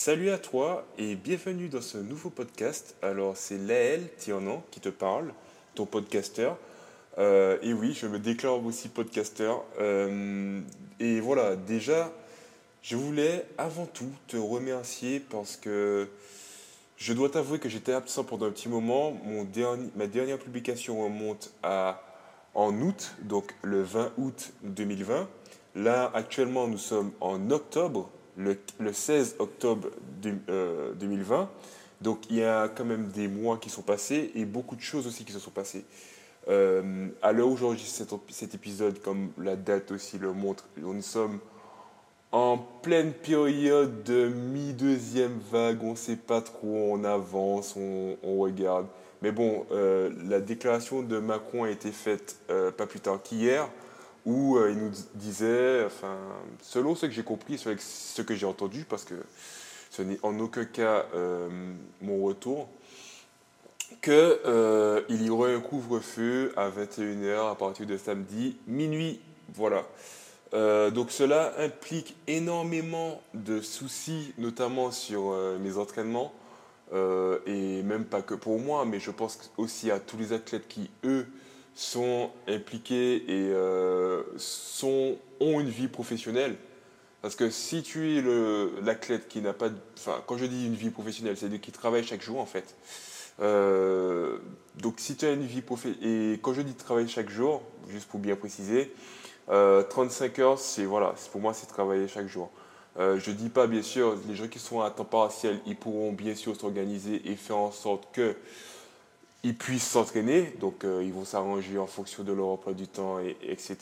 Salut à toi et bienvenue dans ce nouveau podcast. Alors c'est Laël Tiernan qui te parle, ton podcasteur. Euh, et oui, je me déclare aussi podcasteur. Euh, et voilà, déjà, je voulais avant tout te remercier parce que je dois t'avouer que j'étais absent pendant un petit moment. Mon ma dernière publication remonte à en août, donc le 20 août 2020. Là, actuellement, nous sommes en octobre, le, 16 octobre 2020. Euh, donc, il y a quand même des mois qui sont passés et beaucoup de choses aussi qui se sont passées. Euh, à l'heure où j'enregistre cet, épisode, comme la date aussi le montre, nous sommes en pleine période de mi-deuxième vague. On ne sait pas trop, on avance, on, regarde. Mais bon, euh, la déclaration de Macron a été faite pas plus tard qu'hier, où euh, il nous disait, enfin, selon ce que j'ai compris, ce que j'ai entendu, parce que ce n'est en aucun cas mon retour, qu'il y aurait un couvre-feu à 21h à partir de samedi minuit. Voilà. donc cela implique énormément de soucis, notamment sur mes entraînements. Euh, et même pas que pour moi, mais je pense aussi à tous les athlètes qui, eux, sont impliqués et euh, sont, ont une vie professionnelle. Parce que si tu es l'athlète qui n'a pas... Enfin, quand je dis une vie professionnelle, c'est qui travaille chaque jour, en fait. Euh, donc, si tu as une vie professionnelle... Et quand je dis travailler chaque jour, juste pour bien préciser, 35 heures, c'est voilà, pour moi, c'est travailler chaque jour. Euh, je ne dis pas, bien sûr, les gens qui sont à temps partiel, ils pourront bien sûr s'organiser et faire en sorte qu'ils puissent s'entraîner. Donc, euh, ils vont s'arranger en fonction de leur emploi du temps, et, etc.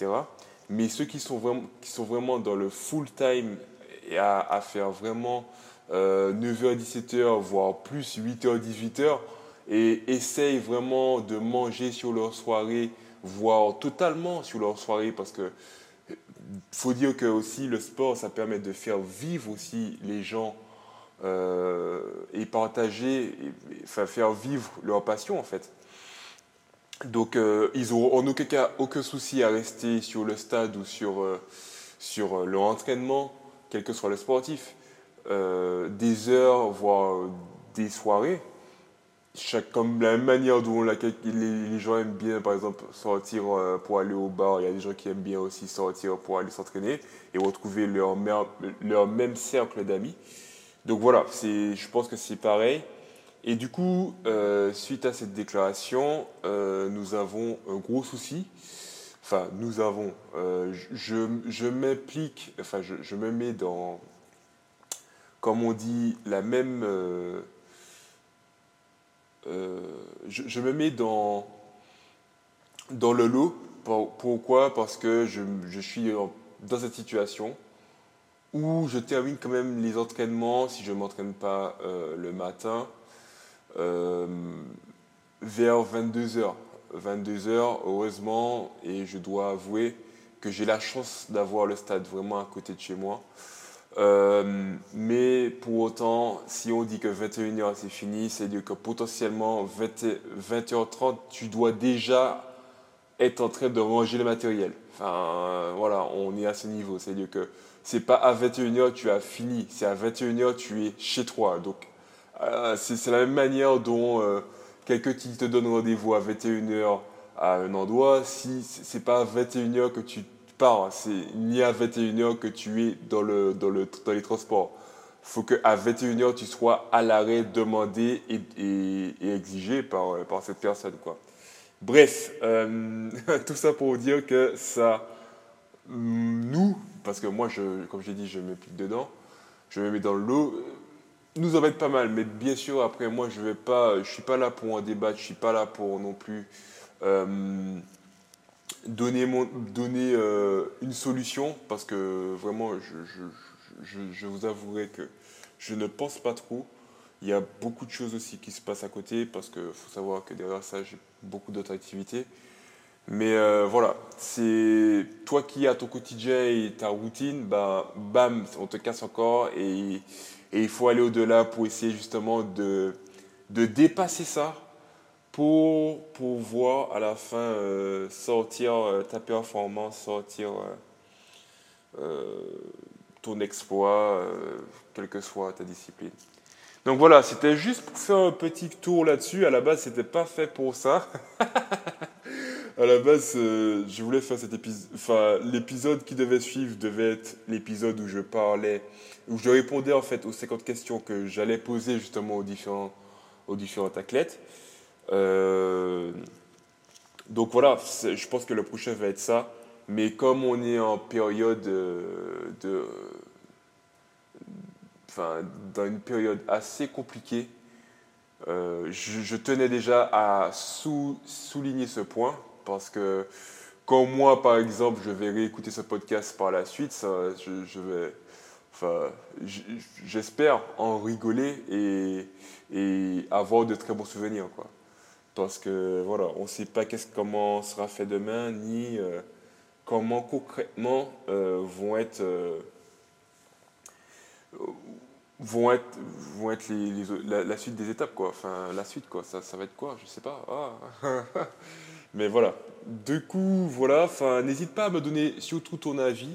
Mais ceux qui sont vraiment, qui sont vraiment dans le full time et à, faire vraiment 9h, euh, 17h, voire plus 8h, 18h, et essayent vraiment de manger sur leur soirée, voire totalement sur leur soirée, parce que faut dire que aussi le sport, ça permet de faire vivre aussi les gens euh, et partager, faire vivre leur passion en fait. Donc euh, ils n'auront en aucun cas aucun souci à rester sur le stade ou sur, euh, sur leur entraînement, quel que soit le sportif, des heures, voire des soirées comme la même manière dont les, gens aiment bien, par exemple, sortir euh, pour aller au bar, il y a des gens qui aiment bien aussi sortir pour aller s'entraîner et retrouver leur même cercle d'amis. Donc voilà, je pense que c'est pareil. Et du coup, euh, suite à cette déclaration, euh, nous avons un gros souci. Enfin, nous avons. je, je m'implique, enfin, je, je, me mets dans, comme on dit, la même euh, je, me mets dans, dans le lot. Pourquoi? Parce que je, je, suis dans cette situation où je termine quand même les entraînements, si je ne m'entraîne pas euh, le matin, euh, vers 22h. 22h, heureusement, et je dois avouer que j'ai la chance d'avoir le stade vraiment à côté de chez moi. Euh, mais pour autant, si on dit que 21h c'est fini, c'est dire que potentiellement 20, h 30 tu dois déjà être en train de ranger le matériel. Enfin, voilà, on est à ce niveau. C'est-à-dire que c'est pas à 21h tu as fini, c'est à 21h tu es chez toi. Donc, euh, c'est la même manière dont quelqu'un qui te donne rendez-vous à 21h à un endroit, si c'est pas à 21h que tu pars. C'est ni à 21h que tu es dans, le, dans, le, dans les transports. Il faut qu'à 21h, tu sois à l'arrêt demandé et, exigé par, par cette personne. Bref, euh, tout ça pour dire que ça, nous, parce que moi, je, comme j'ai dit, je me pique dedans, je me mets dans l'eau, nous embête pas mal. Mais bien sûr, après, moi, je ne suis pas là pour en débattre, je ne suis pas là pour non plus euh, donner, euh, une solution parce que vraiment, je, je, je, vous avouerai que je ne pense pas trop. Il y a beaucoup de choses aussi qui se passent à côté parce qu'il faut savoir que derrière ça, j'ai beaucoup d'autres activités. Mais euh, voilà, c'est toi qui as ton quotidien et ta routine, bah, bam, on te casse encore et, il faut aller au-delà pour essayer justement de, de dépasser ça pour pouvoir à la fin euh, sortir euh, ta performance, sortir ton exploit, quelle que soit ta discipline. Donc voilà, c'était juste pour faire un petit tour là-dessus. À la base, c'était pas fait pour ça. à la base, euh, je voulais faire cet épisode. Enfin, l'épisode qui devait suivre devait être l'épisode où je parlais, où je répondais en fait aux 50 questions que j'allais poser justement aux différents, aux athlètes. Euh, donc voilà, je pense que le prochain va être ça. Mais comme on est en période euh, de enfin, dans une période assez compliquée, je, tenais déjà à souligner ce point parce que quand moi, par exemple, je vais réécouter ce podcast par la suite, je, vais, enfin, j'espère en rigoler et, avoir de très bons souvenirs, quoi. Parce que voilà, on ne sait pas qu'est-ce comment sera fait demain, ni euh, comment concrètement euh, vont être vont être, vont être les, la, suite des étapes, quoi. Enfin, la suite, quoi. Ça, ça va être quoi? Je sais pas. Ah. Mais voilà. Du coup, voilà. Enfin, n'hésite pas à me donner surtout ton avis.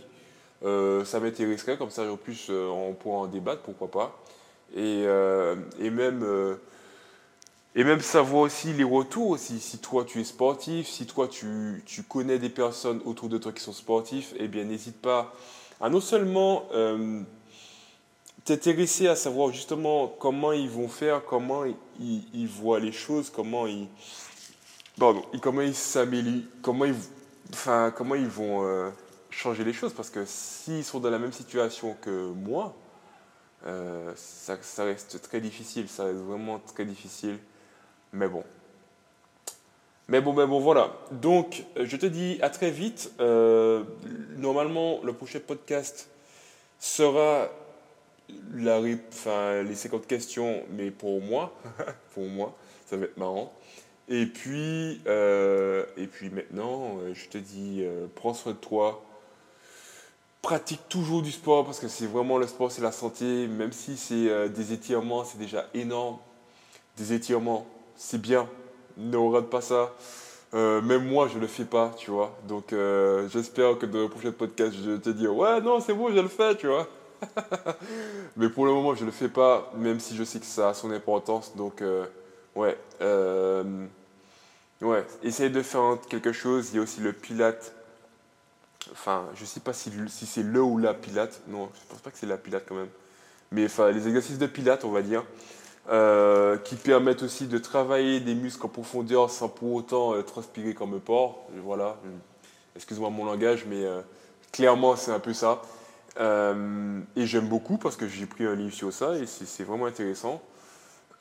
Euh, ça m'intéresserait, comme ça, en plus, euh, on pourra en débattre, pourquoi pas. Et, euh, et même. et même savoir aussi les retours. Si toi tu es sportif, si toi tu, tu connais des personnes autour de toi qui sont sportifs, eh bien n'hésite pas à non seulement t'intéresser à savoir justement comment ils vont faire, comment ils, voient les choses, comment ils, pardon, comment ils s'améliorent, comment ils, vont euh, changer les choses? Parce que s'ils sont dans la même situation que moi, euh, ça, reste très difficile, ça reste vraiment très difficile. Mais bon. Mais bon, mais bon, voilà. Donc, je te dis à très vite. Euh, normalement, le prochain podcast sera la, enfin, les 50 questions, mais pour moi, pour moi, ça va être marrant. Et puis, euh, et puis maintenant, euh, je te dis, euh, prends soin de toi. Pratique toujours du sport parce que c'est vraiment le sport, c'est la santé. Même si c'est des étirements, c'est déjà énorme. Des étirements, c'est bien. Ne rate pas ça. même moi, je ne le fais pas, tu vois. Donc, j'espère que dans le prochain podcast, je te dire, ouais, non, c'est bon, je le fais, tu vois. Mais pour le moment, je ne le fais pas, même si je sais que ça a son importance. Donc, ouais. Ouais, essaye de faire quelque chose. Il y a aussi le pilate. Enfin, je ne sais pas si, c'est le ou la pilate. Non, je ne pense pas que c'est la pilate quand même. Mais enfin, les exercices de pilate, on va dire, euh, qui permettent aussi de travailler des muscles en profondeur sans pour autant transpirer comme un porc. Voilà. Excuse-moi mon langage, mais clairement, c'est un peu ça. Euh, et j'aime beaucoup parce que j'ai pris un livre sur ça et c'est vraiment intéressant.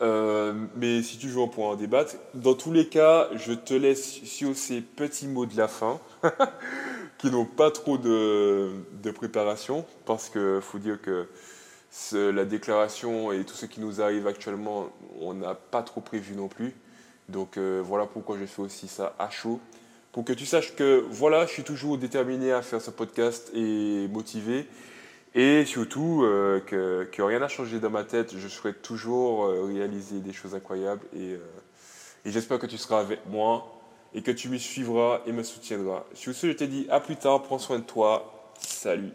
Euh, mais si tu veux, on pourra en débattre. Dans tous les cas, je te laisse sur ces petits mots de la fin qui n'ont pas trop de, de préparation parce qu'il faut dire que la déclaration et tout ce qui nous arrive actuellement, on n'a pas trop prévu non plus. Donc euh, voilà pourquoi je fais aussi ça à chaud pour que tu saches que voilà, je suis toujours déterminé à faire ce podcast et motivé. Et surtout, euh, que, rien n'a changé dans ma tête. Je souhaite toujours euh, réaliser des choses incroyables. Et, euh, et j'espère que tu seras avec moi et que tu me suivras et me soutiendras. Sur ce, je te dis à plus tard. Prends soin de toi. Salut.